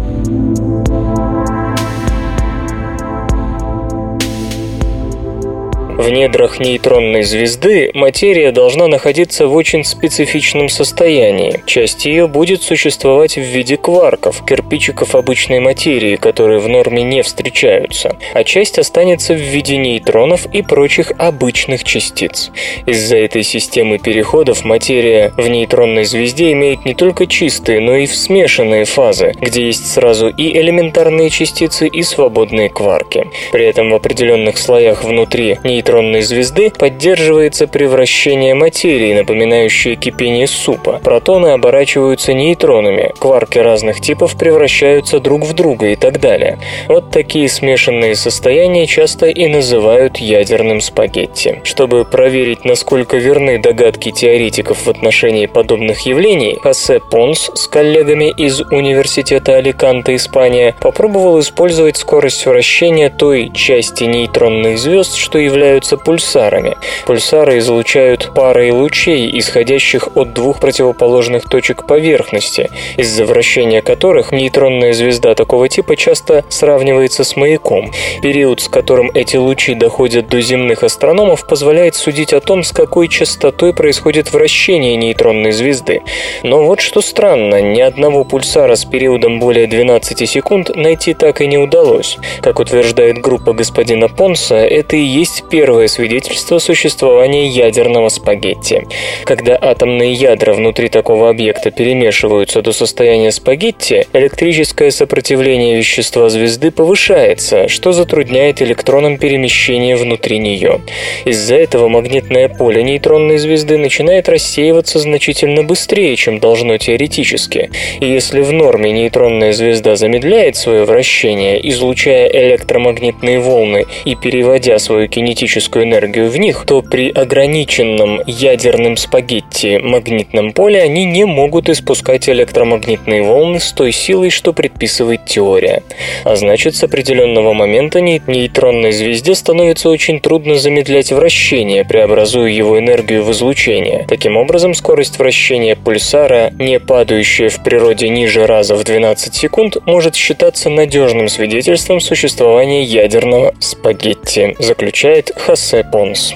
В недрах нейтронной звезды материя должна находиться в очень специфичном состоянии. Часть ее будет существовать в виде кварков, кирпичиков обычной материи, которые в норме не встречаются, а часть останется в виде нейтронов и прочих обычных частиц. Из-за этой системы переходов материя в нейтронной звезде имеет не только чистые, но и смешанные фазы, где есть сразу и элементарные частицы, и свободные кварки. При этом в определенных слоях внутри нейтронной нейтронной звезды поддерживается превращение материи, напоминающее кипение супа. Протоны оборачиваются нейтронами, кварки разных типов превращаются друг в друга и так далее. Вот такие смешанные состояния часто и называют ядерным спагетти. Чтобы проверить, насколько верны догадки теоретиков в отношении подобных явлений, Хосе Понс с коллегами из Университета Аликанте, Испания, попробовал использовать скорость вращения той части нейтронных звезд, что являются являются пульсарами. Пульсары излучают парой лучей, исходящих от двух противоположных точек поверхности, из-за вращения которых нейтронная звезда такого типа часто сравнивается с маяком. Период, с которым эти лучи доходят до земных астрономов, позволяет судить о том, с какой частотой происходит вращение нейтронной звезды. Но вот что странно, ни одного пульсара с периодом более 12 секунд найти так и не удалось. Как утверждает группа господина Понса, это и есть первый первое свидетельство существования ядерного спагетти. Когда атомные ядра внутри такого объекта перемешиваются до состояния спагетти, электрическое сопротивление вещества звезды повышается, что затрудняет электронам перемещение внутри нее. Из-за этого магнитное поле нейтронной звезды начинает рассеиваться значительно быстрее, чем должно теоретически. И если в норме нейтронная звезда замедляет свое вращение, излучая электромагнитные волны и переводя свою кинетическую кинетическую энергию в них, то при ограниченном ядерным спагетти магнитном поле они не могут испускать электромагнитные волны с той силой, что предписывает теория. А значит, с определенного момента нейтронной звезде становится очень трудно замедлять вращение, преобразуя его энергию в излучение. Таким образом, скорость вращения пульсара, не падающая в природе ниже раза в 12 секунд, может считаться надежным свидетельством существования ядерного спагетти, заключает Хосе Понс.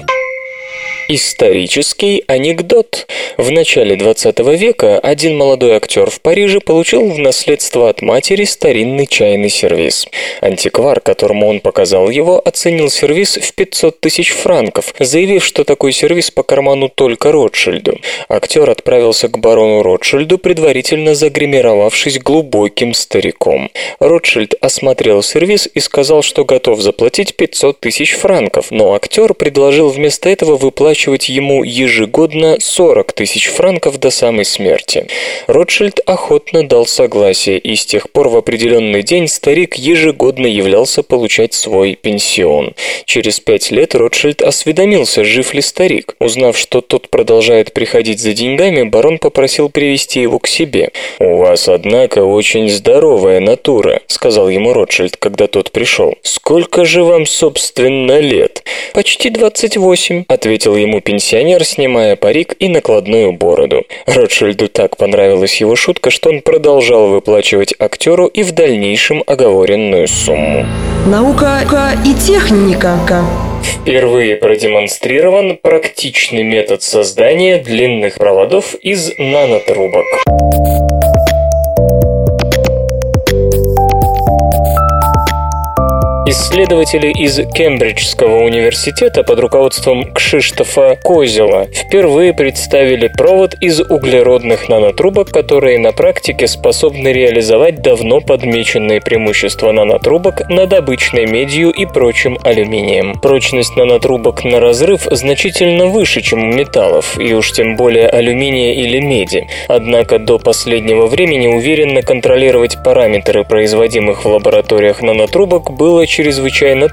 Исторический анекдот. В начале 20 века один молодой актер в Париже получил в наследство от матери старинный чайный сервиз. Антиквар, которому он показал его, оценил сервиз в 500 тысяч франков, заявив, что такой сервиз по карману только Ротшильду. Актер отправился к барону Ротшильду, предварительно загримировавшись глубоким стариком. Ротшильд осмотрел сервиз и сказал, что готов заплатить 500 тысяч франков, но актер предложил вместо этого выплачивать выплачивать ему ежегодно 40 тысяч франков до самой смерти. Ротшильд охотно дал согласие, и с тех пор в определенный день старик ежегодно являлся получать свой пенсион. Через пять лет Ротшильд осведомился, жив ли старик. Узнав, что тот продолжает приходить за деньгами, барон попросил привести его к себе. «У вас, однако, очень здоровая натура», — сказал ему Ротшильд, когда тот пришел. «Сколько же вам, собственно, лет?» «Почти двадцать восемь», — ответил ему пенсионер, снимая парик и накладную бороду. Ротшильду так понравилась его шутка, что он продолжал выплачивать актеру и в дальнейшем оговоренную сумму. Наука и техника. Впервые продемонстрирован практичный метод создания длинных проводов из нанотрубок. Исследователи из Кембриджского университета под руководством Кшиштофа Козела впервые представили провод из углеродных нанотрубок, которые на практике способны реализовать давно подмеченные преимущества нанотрубок над обычной медью и прочим алюминием. Прочность нанотрубок на разрыв значительно выше, чем у металлов, и уж тем более алюминия или меди. Однако до последнего времени уверенно контролировать параметры производимых в лабораториях нанотрубок было чрезвычайно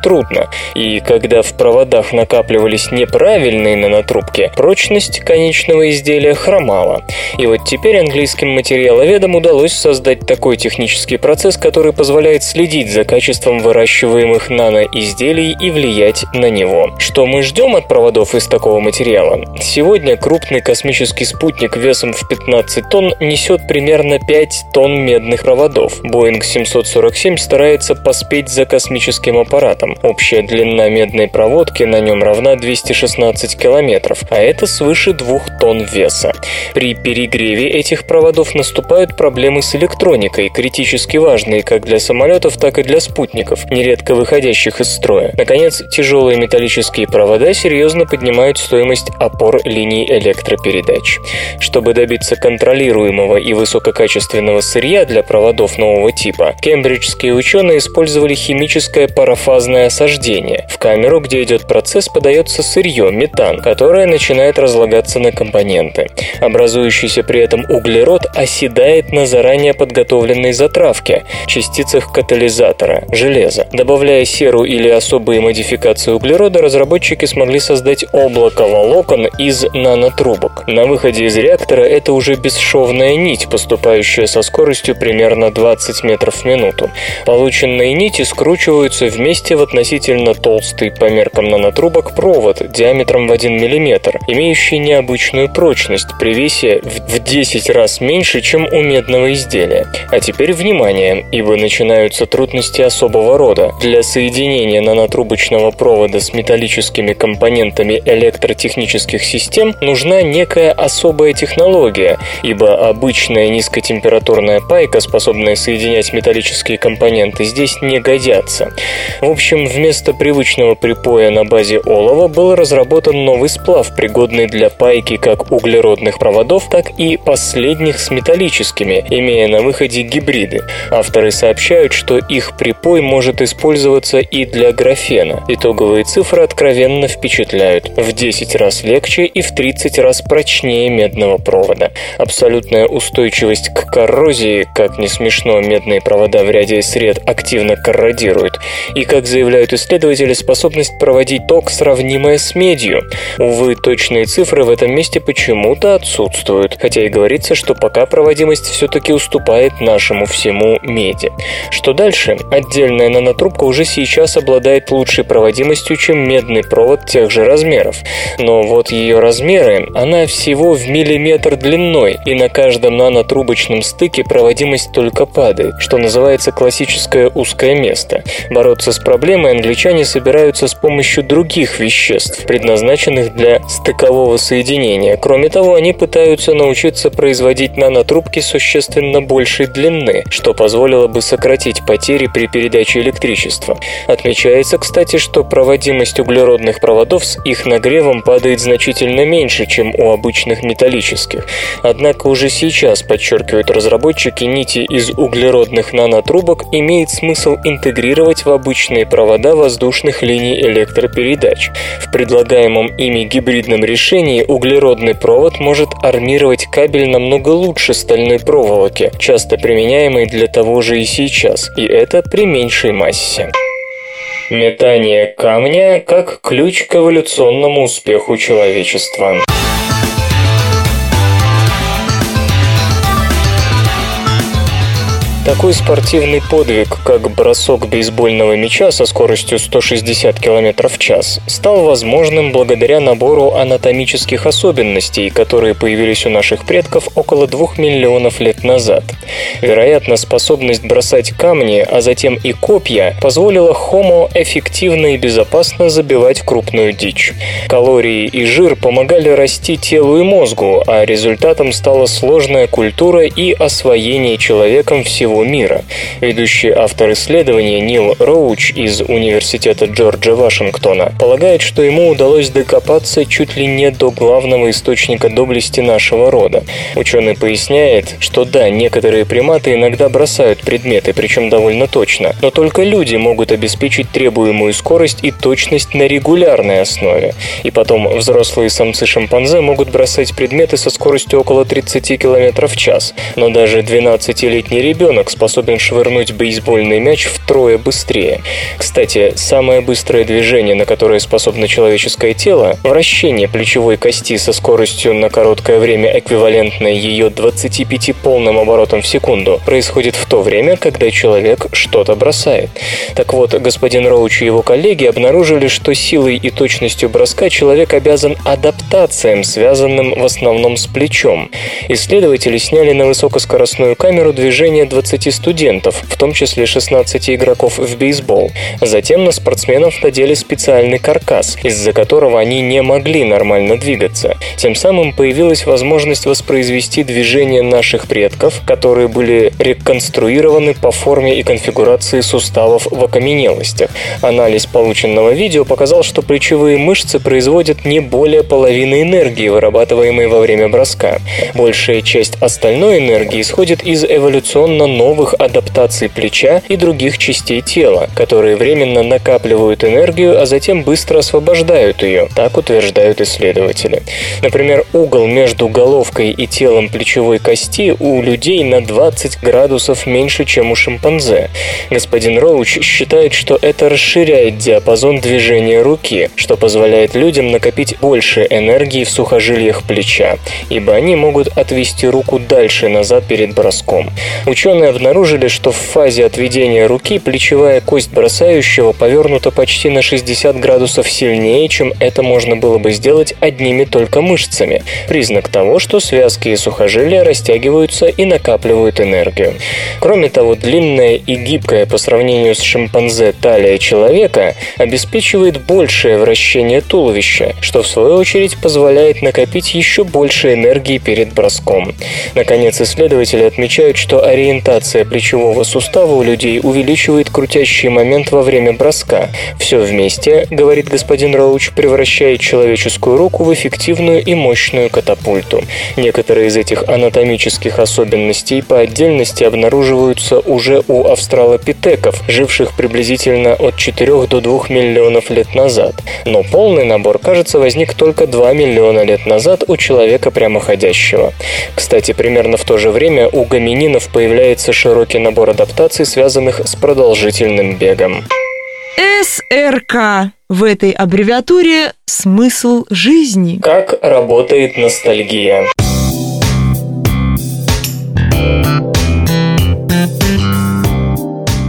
трудно, и когда в проводах накапливались неправильные нанотрубки, прочность конечного изделия хромала. И вот теперь английским материаловедам удалось создать такой технический процесс, который позволяет следить за качеством выращиваемых наноизделий и влиять на него. Что мы ждем от проводов из такого материала? Сегодня крупный космический спутник весом в 15 тонн несет примерно 5 тонн медных проводов. Boeing 747 старается поспеть за космическим космическим аппаратом. Общая длина медной проводки на нем равна 216 километров, а это свыше 2 тонн веса. При перегреве этих проводов наступают проблемы с электроникой, критически важные как для самолетов, так и для спутников, нередко выходящих из строя. Наконец, тяжелые металлические провода серьезно поднимают стоимость опор линий электропередач. Чтобы добиться контролируемого и высококачественного сырья для проводов нового типа, кембриджские ученые использовали химическое химическое парафазное осаждение. В камеру, где идет процесс, подается сырье, метан, которое начинает разлагаться на компоненты. Образующийся при этом углерод оседает на заранее подготовленной затравке, частицах катализатора, железа. Добавляя серу или особые модификации углерода, разработчики смогли создать облако волокон из нанотрубок. На выходе из реактора это уже бесшовная нить, поступающая со скоростью примерно 20 метров в минуту. Полученные нити скручивают складываются вместе в относительно толстый по меркам нанотрубок провод диаметром в 1 мм, имеющий необычную прочность при весе в 10 раз меньше, чем у медного изделия. А теперь внимание, ибо начинаются трудности особого рода. Для соединения нанотрубочного провода с металлическими компонентами электротехнических систем нужна некая особая технология, ибо обычная низкотемпературная пайка, способная соединять металлические компоненты, здесь не годятся. В общем, вместо привычного припоя на базе олова был разработан новый сплав, пригодный для пайки как углеродных проводов, так и последних с металлическими, имея на выходе гибриды. Авторы сообщают, что их припой может использоваться и для графена. Итоговые цифры откровенно впечатляют. В 10 раз легче и в 30 раз прочнее медного провода. Абсолютная устойчивость к коррозии, как не смешно, медные провода в ряде сред активно корродируют, и, как заявляют исследователи, способность проводить ток, сравнимая с медью. Увы, точные цифры в этом месте почему-то отсутствуют, хотя и говорится, что пока проводимость все-таки уступает нашему всему меди. Что дальше? Отдельная нанотрубка уже сейчас обладает лучшей проводимостью, чем медный провод тех же размеров. Но вот ее размеры, она всего в миллиметр длиной, и на каждом нанотрубочном стыке проводимость только падает, что называется классическое узкое место. Бороться с проблемой англичане собираются с помощью других веществ, предназначенных для стыкового соединения. Кроме того, они пытаются научиться производить нанотрубки существенно большей длины, что позволило бы сократить потери при передаче электричества. Отмечается, кстати, что проводимость углеродных проводов с их нагревом падает значительно меньше, чем у обычных металлических. Однако уже сейчас, подчеркивают разработчики, нити из углеродных нанотрубок имеет смысл интегрировать в обычные провода воздушных линий электропередач. В предлагаемом ими гибридном решении углеродный провод может армировать кабель намного лучше стальной проволоки, часто применяемой для того же и сейчас, и это при меньшей массе. Метание камня как ключ к эволюционному успеху человечества. Такой спортивный подвиг, как бросок бейсбольного мяча со скоростью 160 км в час, стал возможным благодаря набору анатомических особенностей, которые появились у наших предков около 2 миллионов лет назад. Вероятно, способность бросать камни, а затем и копья, позволила Homo эффективно и безопасно забивать крупную дичь. Калории и жир помогали расти телу и мозгу, а результатом стала сложная культура и освоение человеком всего всего мира. Ведущий автор исследования Нил Роуч из Университета Джорджа Вашингтона полагает, что ему удалось докопаться чуть ли не до главного источника доблести нашего рода. Ученый поясняет, что да, некоторые приматы иногда бросают предметы, причем довольно точно, но только люди могут обеспечить требуемую скорость и точность на регулярной основе. И потом взрослые самцы шимпанзе могут бросать предметы со скоростью около 30 км в час, но даже 12-летний ребенок ребенок способен швырнуть бейсбольный мяч втрое быстрее. Кстати, самое быстрое движение, на которое способно человеческое тело, вращение плечевой кости со скоростью на короткое время эквивалентной ее 25 полным оборотам в секунду, происходит в то время, когда человек что-то бросает. Так вот, господин Роуч и его коллеги обнаружили, что силой и точностью броска человек обязан адаптациям, связанным в основном с плечом. Исследователи сняли на высокоскоростную камеру движение 20 20 студентов, в том числе 16 игроков в бейсбол. Затем на спортсменов надели специальный каркас, из-за которого они не могли нормально двигаться. Тем самым появилась возможность воспроизвести движения наших предков, которые были реконструированы по форме и конфигурации суставов в окаменелостях. Анализ полученного видео показал, что плечевые мышцы производят не более половины энергии, вырабатываемой во время броска. Большая часть остальной энергии исходит из эволюционно новых адаптаций плеча и других частей тела, которые временно накапливают энергию, а затем быстро освобождают ее, так утверждают исследователи. Например, угол между головкой и телом плечевой кости у людей на 20 градусов меньше, чем у шимпанзе. Господин Роуч считает, что это расширяет диапазон движения руки, что позволяет людям накопить больше энергии в сухожилиях плеча, ибо они могут отвести руку дальше назад перед броском. Ученые обнаружили, что в фазе отведения руки плечевая кость бросающего повернута почти на 60 градусов сильнее, чем это можно было бы сделать одними только мышцами. Признак того, что связки и сухожилия растягиваются и накапливают энергию. Кроме того, длинная и гибкая по сравнению с шимпанзе талия человека обеспечивает большее вращение туловища, что в свою очередь позволяет накопить еще больше энергии перед броском. Наконец, исследователи отмечают, что ориентация Фиксация плечевого сустава у людей увеличивает крутящий момент во время броска. Все вместе, говорит господин Роуч, превращает человеческую руку в эффективную и мощную катапульту. Некоторые из этих анатомических особенностей по отдельности обнаруживаются уже у австралопитеков, живших приблизительно от 4 до 2 миллионов лет назад. Но полный набор, кажется, возник только 2 миллиона лет назад у человека прямоходящего. Кстати, примерно в то же время у гомининов появляется широкий набор адаптаций, связанных с продолжительным бегом. СРК. В этой аббревиатуре смысл жизни. Как работает ностальгия?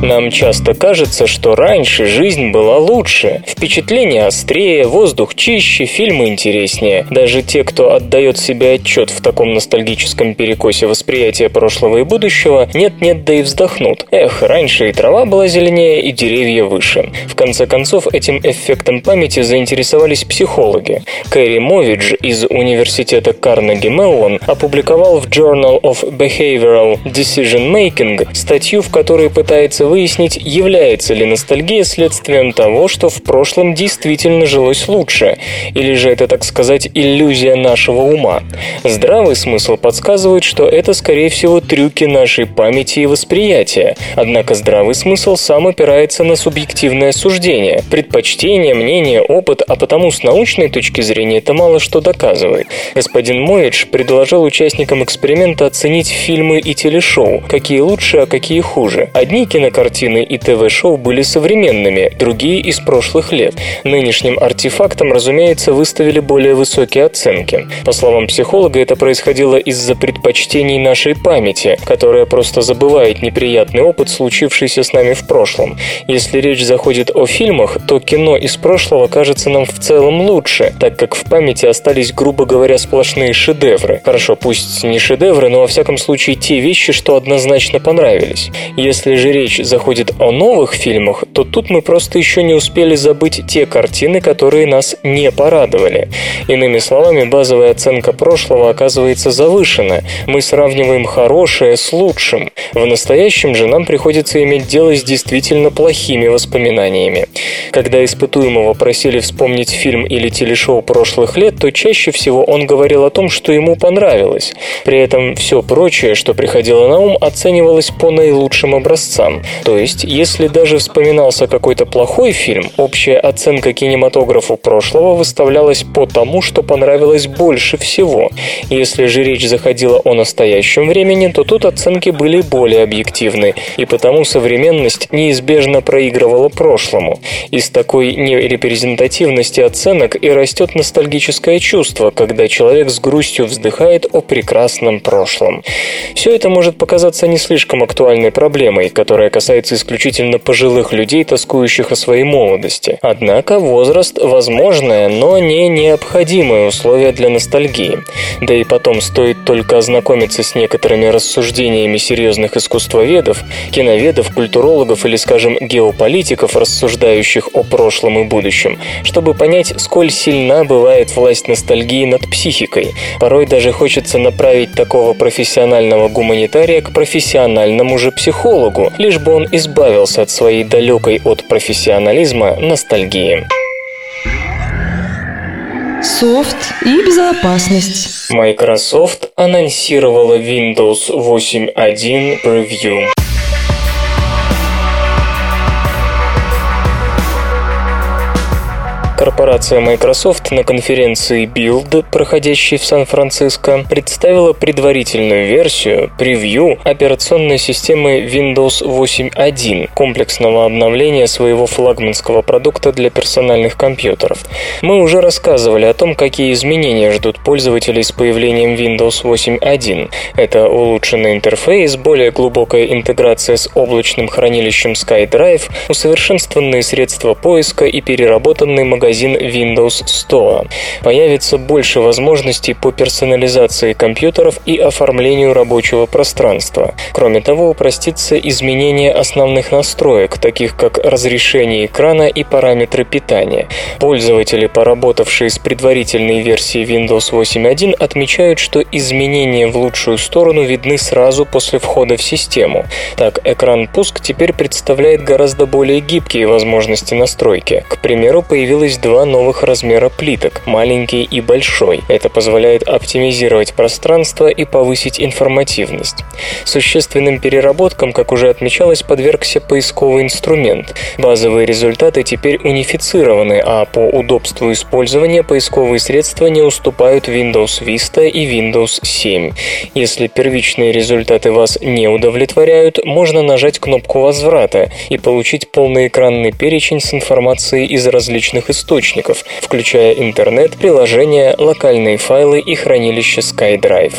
Нам часто кажется, что раньше жизнь была лучше. Впечатления острее, воздух чище, фильмы интереснее. Даже те, кто отдает себе отчет в таком ностальгическом перекосе восприятия прошлого и будущего, нет-нет, да и вздохнут. Эх, раньше и трава была зеленее, и деревья выше. В конце концов, этим эффектом памяти заинтересовались психологи. Кэрри Мовидж из университета Карнеги Меллон опубликовал в Journal of Behavioral Decision Making статью, в которой пытается выяснить, является ли ностальгия следствием того, что в прошлом действительно жилось лучше, или же это, так сказать, иллюзия нашего ума. Здравый смысл подсказывает, что это, скорее всего, трюки нашей памяти и восприятия. Однако здравый смысл сам опирается на субъективное суждение, предпочтение, мнение, опыт, а потому с научной точки зрения это мало что доказывает. Господин Моидж предложил участникам эксперимента оценить фильмы и телешоу, какие лучше, а какие хуже. Одни кинокартины картины и ТВ-шоу были современными, другие из прошлых лет. Нынешним артефактам, разумеется, выставили более высокие оценки. По словам психолога, это происходило из-за предпочтений нашей памяти, которая просто забывает неприятный опыт, случившийся с нами в прошлом. Если речь заходит о фильмах, то кино из прошлого кажется нам в целом лучше, так как в памяти остались, грубо говоря, сплошные шедевры. Хорошо, пусть не шедевры, но во всяком случае те вещи, что однозначно понравились. Если же речь заходит о новых фильмах, то тут мы просто еще не успели забыть те картины, которые нас не порадовали. Иными словами, базовая оценка прошлого оказывается завышена. Мы сравниваем хорошее с лучшим. В настоящем же нам приходится иметь дело с действительно плохими воспоминаниями. Когда испытуемого просили вспомнить фильм или телешоу прошлых лет, то чаще всего он говорил о том, что ему понравилось. При этом все прочее, что приходило на ум, оценивалось по наилучшим образцам. То есть, если даже вспоминался какой-то плохой фильм, общая оценка кинематографу прошлого выставлялась по тому, что понравилось больше всего. Если же речь заходила о настоящем времени, то тут оценки были более объективны, и потому современность неизбежно проигрывала прошлому. Из такой нерепрезентативности оценок и растет ностальгическое чувство, когда человек с грустью вздыхает о прекрасном прошлом. Все это может показаться не слишком актуальной проблемой, которая касается касается исключительно пожилых людей, тоскующих о своей молодости. Однако возраст – возможное, но не необходимое условие для ностальгии. Да и потом стоит только ознакомиться с некоторыми рассуждениями серьезных искусствоведов, киноведов, культурологов или, скажем, геополитиков, рассуждающих о прошлом и будущем, чтобы понять, сколь сильна бывает власть ностальгии над психикой. Порой даже хочется направить такого профессионального гуманитария к профессиональному же психологу, лишь бы он избавился от своей далекой от профессионализма ностальгии. Софт и безопасность. Microsoft анонсировала Windows 8.1 Preview. Корпорация Microsoft на конференции Build, проходящей в Сан-Франциско, представила предварительную версию, превью операционной системы Windows 8.1, комплексного обновления своего флагманского продукта для персональных компьютеров. Мы уже рассказывали о том, какие изменения ждут пользователей с появлением Windows 8.1. Это улучшенный интерфейс, более глубокая интеграция с облачным хранилищем SkyDrive, усовершенствованные средства поиска и переработанный магазин магазин Windows Store. Появится больше возможностей по персонализации компьютеров и оформлению рабочего пространства. Кроме того, упростится изменение основных настроек, таких как разрешение экрана и параметры питания. Пользователи, поработавшие с предварительной версией Windows 8.1, отмечают, что изменения в лучшую сторону видны сразу после входа в систему. Так, экран пуск теперь представляет гораздо более гибкие возможности настройки. К примеру, появилась два новых размера плиток – маленький и большой. Это позволяет оптимизировать пространство и повысить информативность. Существенным переработкам, как уже отмечалось, подвергся поисковый инструмент. Базовые результаты теперь унифицированы, а по удобству использования поисковые средства не уступают Windows Vista и Windows 7. Если первичные результаты вас не удовлетворяют, можно нажать кнопку возврата и получить полноэкранный перечень с информацией из различных источников, включая интернет, приложения, локальные файлы и хранилище SkyDrive.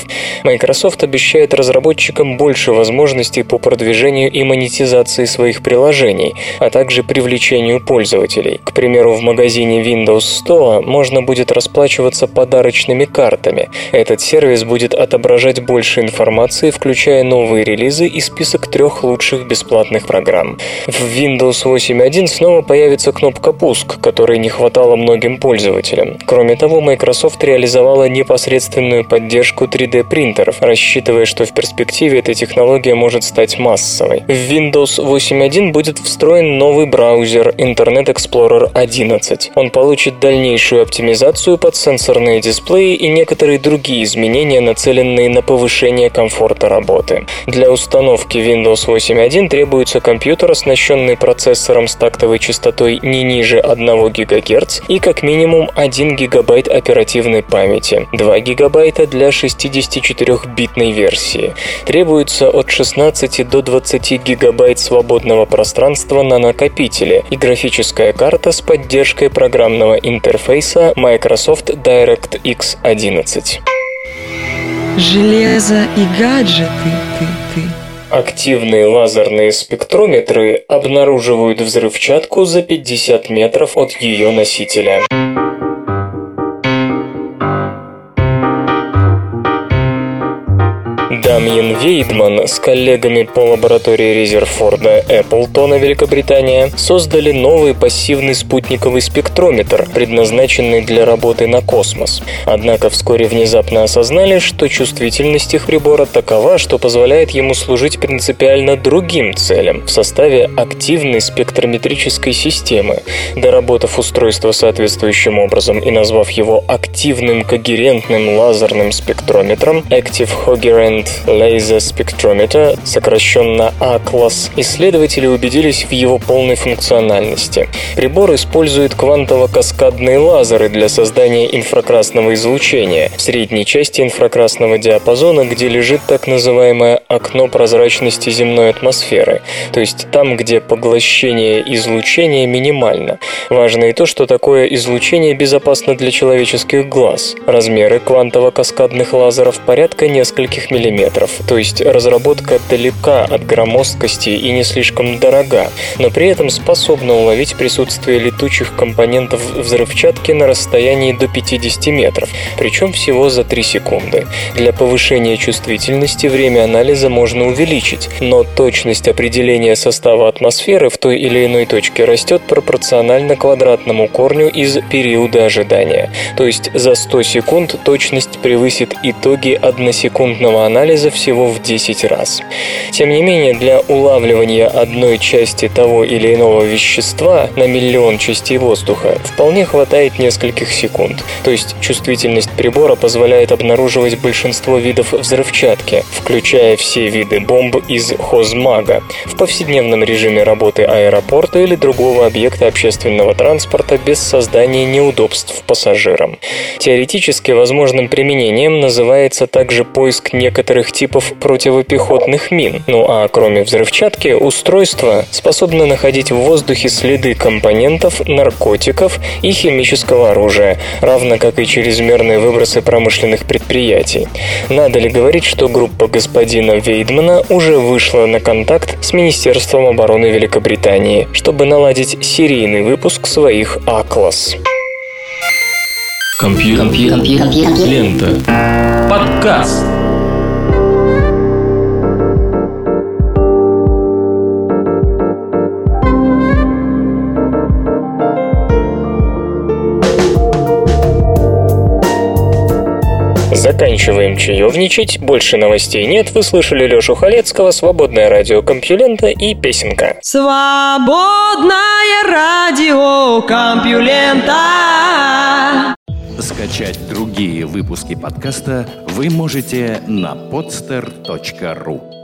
Microsoft обещает разработчикам больше возможностей по продвижению и монетизации своих приложений, а также привлечению пользователей. К примеру, в магазине Windows Store можно будет расплачиваться подарочными картами. Этот сервис будет отображать больше информации, включая новые релизы и список трех лучших бесплатных программ. В Windows 8.1 снова появится кнопка «Пуск», которой не хватало многим пользователям. Кроме того, Microsoft реализовала непосредственную поддержку 3D-принтеров, рассчитывая, что в перспективе эта технология может стать массовой. В Windows 8.1 будет встроен новый браузер Internet Explorer 11. Он получит дальнейшую оптимизацию под сенсорные дисплеи и некоторые другие изменения, нацеленные на повышение комфорта работы. Для установки Windows 8.1 требуется компьютер, оснащенный процессором с тактовой частотой не ниже 1 ГГц и как минимум 1 ГБ оперативной памяти, 2 ГБ для 64-битной версии. Требуется от 16 до 20 ГБ свободного пространства на накопителе и графическая карта с поддержкой программного интерфейса Microsoft DirectX 11. Железо и гаджеты, ты, ты. Активные лазерные спектрометры обнаруживают взрывчатку за 50 метров от ее носителя. Дамьен Вейдман с коллегами по лаборатории Резерфорда Эпплтона, Великобритания, создали новый пассивный спутниковый спектрометр, предназначенный для работы на космос. Однако вскоре внезапно осознали, что чувствительность их прибора такова, что позволяет ему служить принципиально другим целям в составе активной спектрометрической системы. Доработав устройство соответствующим образом и назвав его активным когерентным лазерным спектрометром Active Coherent Laser Spectrometer, сокращенно ACLAS, исследователи убедились в его полной функциональности. Прибор использует квантово-каскадные лазеры для создания инфракрасного излучения в средней части инфракрасного диапазона, где лежит так называемое окно прозрачности земной атмосферы, то есть там, где поглощение излучения минимально. Важно и то, что такое излучение безопасно для человеческих глаз. Размеры квантово-каскадных лазеров порядка нескольких миллиметров, то есть разработка далека от громоздкости и не слишком дорога, но при этом способна уловить присутствие летучих компонентов взрывчатки на расстоянии до 50 метров, причем всего за 3 секунды. Для повышения чувствительности время анализа можно увеличить, но точность определения состава атмосферы в той или иной точке растет пропорционально квадратному корню из периода ожидания. То есть за 100 секунд точность превысит итоги односекундного анализа всего в 10 раз. Тем не менее, для улавливания одной части того или иного вещества на миллион частей воздуха вполне хватает нескольких секунд. То есть чувствительность прибора позволяет обнаруживать большинство видов взрывчатки, включая все виды бомб из хозмага, в повседневном режиме работы аэропорта или другого объекта общественного транспорта без создания неудобств пассажирам. Теоретически возможным применением называется также поиск некоторых типов противопехотных мин. Ну а кроме взрывчатки, устройство способно находить в воздухе следы компонентов, наркотиков и химического оружия, равно как и чрезмерные выбросы промышленных предприятий. Надо ли говорить, что группа господина Вейдмана уже вышла на контакт с Министерством обороны Великобритании, чтобы наладить серийный выпуск своих «Аклас». Компьютер. Компьютер. Лента. Подкаст. Заканчиваем чаевничать, больше новостей нет. Вы слышали Лешу Халецкого, Свободное радио Компьюлента и песенка. Свободное радио Компьюлента Скачать другие выпуски подкаста вы можете на podster.ru